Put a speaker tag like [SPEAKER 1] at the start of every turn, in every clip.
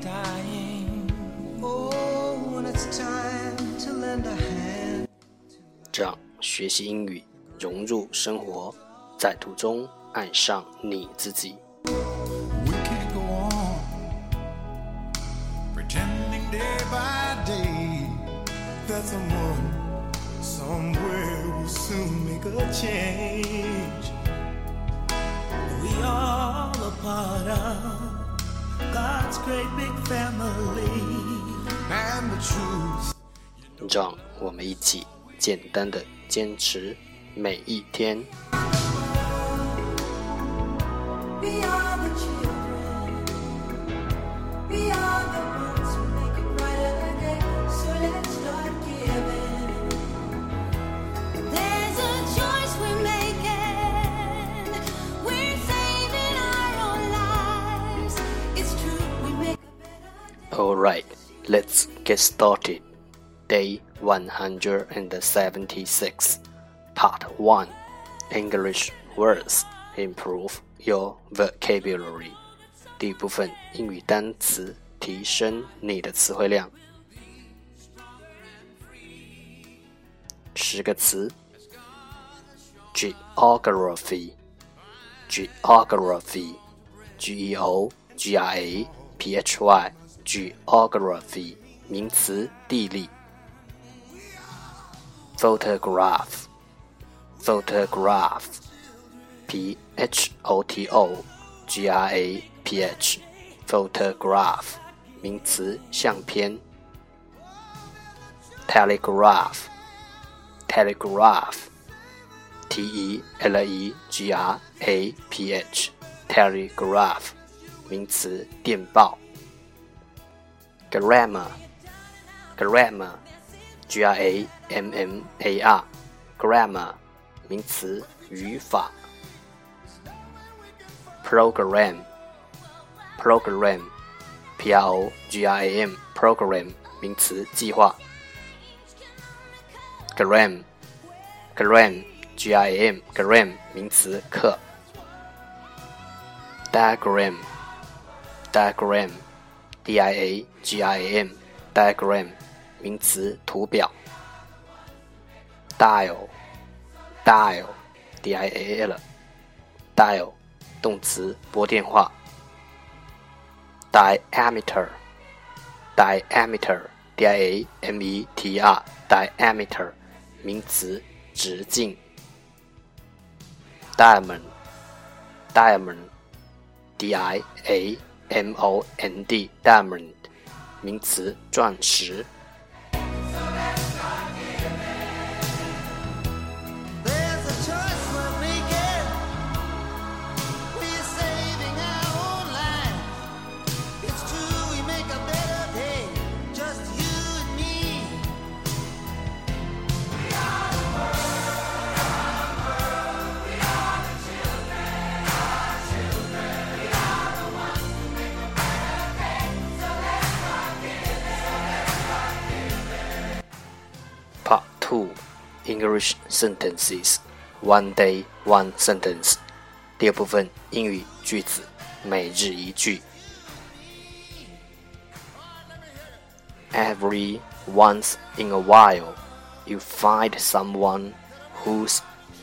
[SPEAKER 1] dying. Oh, when it's time to lend a hand.
[SPEAKER 2] 让学习英语融入生活，在途中爱上你自己。
[SPEAKER 1] We can't go on pretending day by day that someone somewhere will soon make a change. We all a part of let's break big family，
[SPEAKER 2] 让我们一起简单的坚持每一天。
[SPEAKER 3] let's
[SPEAKER 2] get started. Day 176, Part 1 English Words Improve Your Vocabulary. 第一部分英语单词，提升你的词汇量。十个词：geography, geography, g e o g r a p h y, Geography 名词，地理。photograph, photograph, p h o t o g r a p h, photograph 名词，相片。telegraph, telegraph, t e l e g r a p h, telegraph 名词，电报。Grammar, grammar, g r a m m a r, grammar, 名词,语法。Program, program, p r o g r a m, program, 名词,计划。Gram, gram, g r a m, gram, 名词,课。Diagram, diagram. Diagram, d i a g r a m, diagram 名词，图表。dial, dial, d i a l, dial 动词，拨电话。diameter, diameter, d i a m e t r, diameter 名词，直径。diamond, diamond, d i a m o n d, diamond 名词，钻石。Two English Sentences One Day One Sentence 第二部分英语句子每日一句。Every once in a while, you find someone who's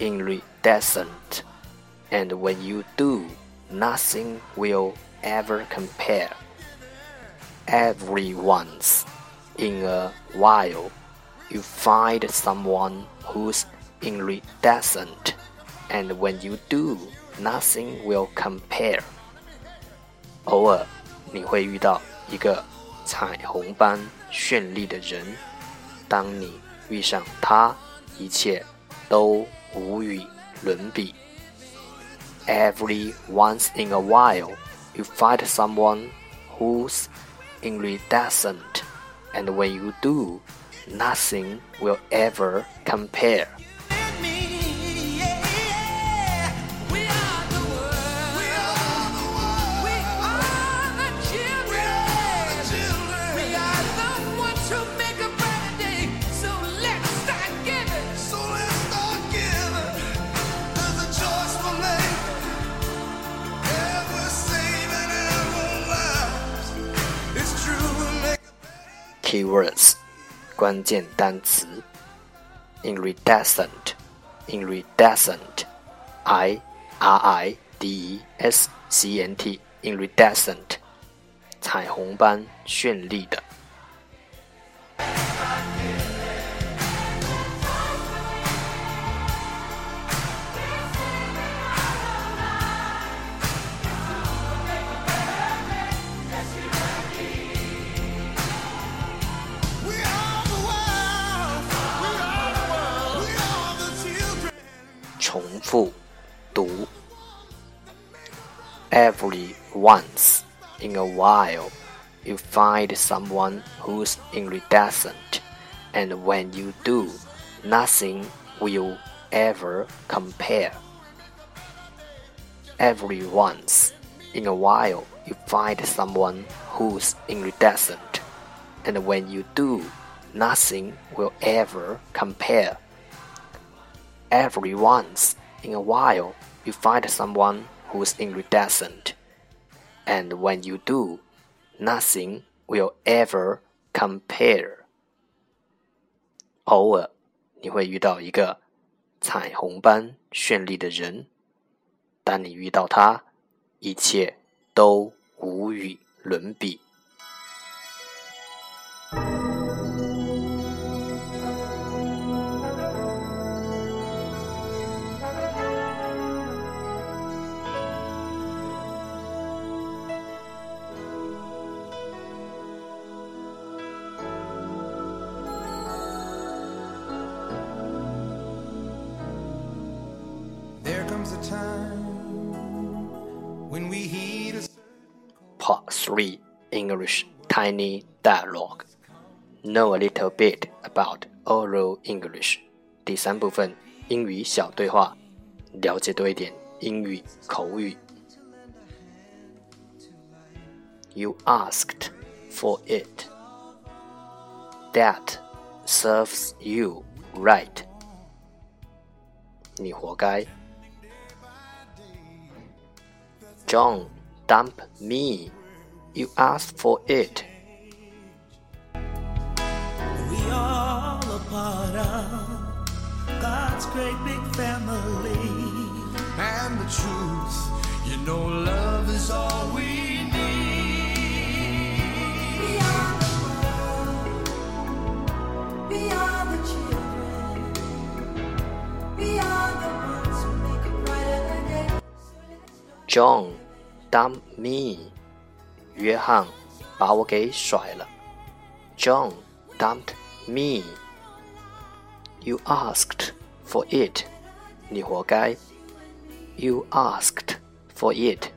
[SPEAKER 2] iridescent, and when you do, nothing will ever compare. Every once in a while, you find someone who's iridescent, and when you do, nothing will compare. 偶尔你会遇到一个彩虹般绚丽的人，当你遇上他，一切都无与伦比。Every once in a while, you find someone who's iridescent, and when you do, nothing will ever compare. Keywords 关键单词 iridescent iridescent i r i d e s c e n t iridescent 彩虹般绚丽的。Every once in a while, you find someone who's iridescent, and when you do, nothing will ever compare. Every once in a while, you find someone who's iridescent, and when you do, nothing will ever compare. Every once in a while, you find someone who's iridescent, and when you do, nothing will ever compare. 偶尔，你会遇到一个彩虹般绚丽的人，当你遇到他，一切都无与伦比。 Part 3 English Tiny Dialogue Know a little bit about oral English 第三部分英语小对话，了解多一点英语口语。You asked for it. That serves you right. 你活该。 John, dump me. You asked for it.
[SPEAKER 4] We all a part of God's great big family.
[SPEAKER 1] and the truth. You know, love is all we need.
[SPEAKER 3] We are the world. We are the children. We are the ones who make a brighter day. So let's go.
[SPEAKER 2] John, dump me. 约翰把我给甩了。John dumped me. You asked for it. 你活该。You asked for it.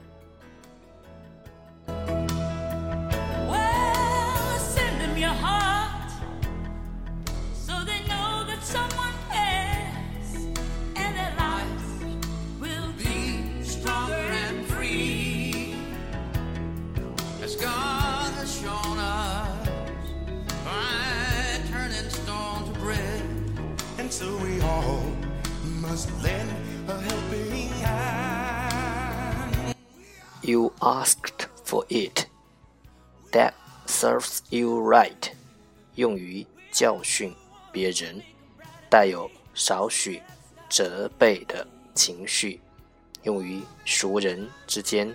[SPEAKER 2] You asked for it. That serves you right. 用于教训别人，带有少许责备的情绪，用于熟人之间。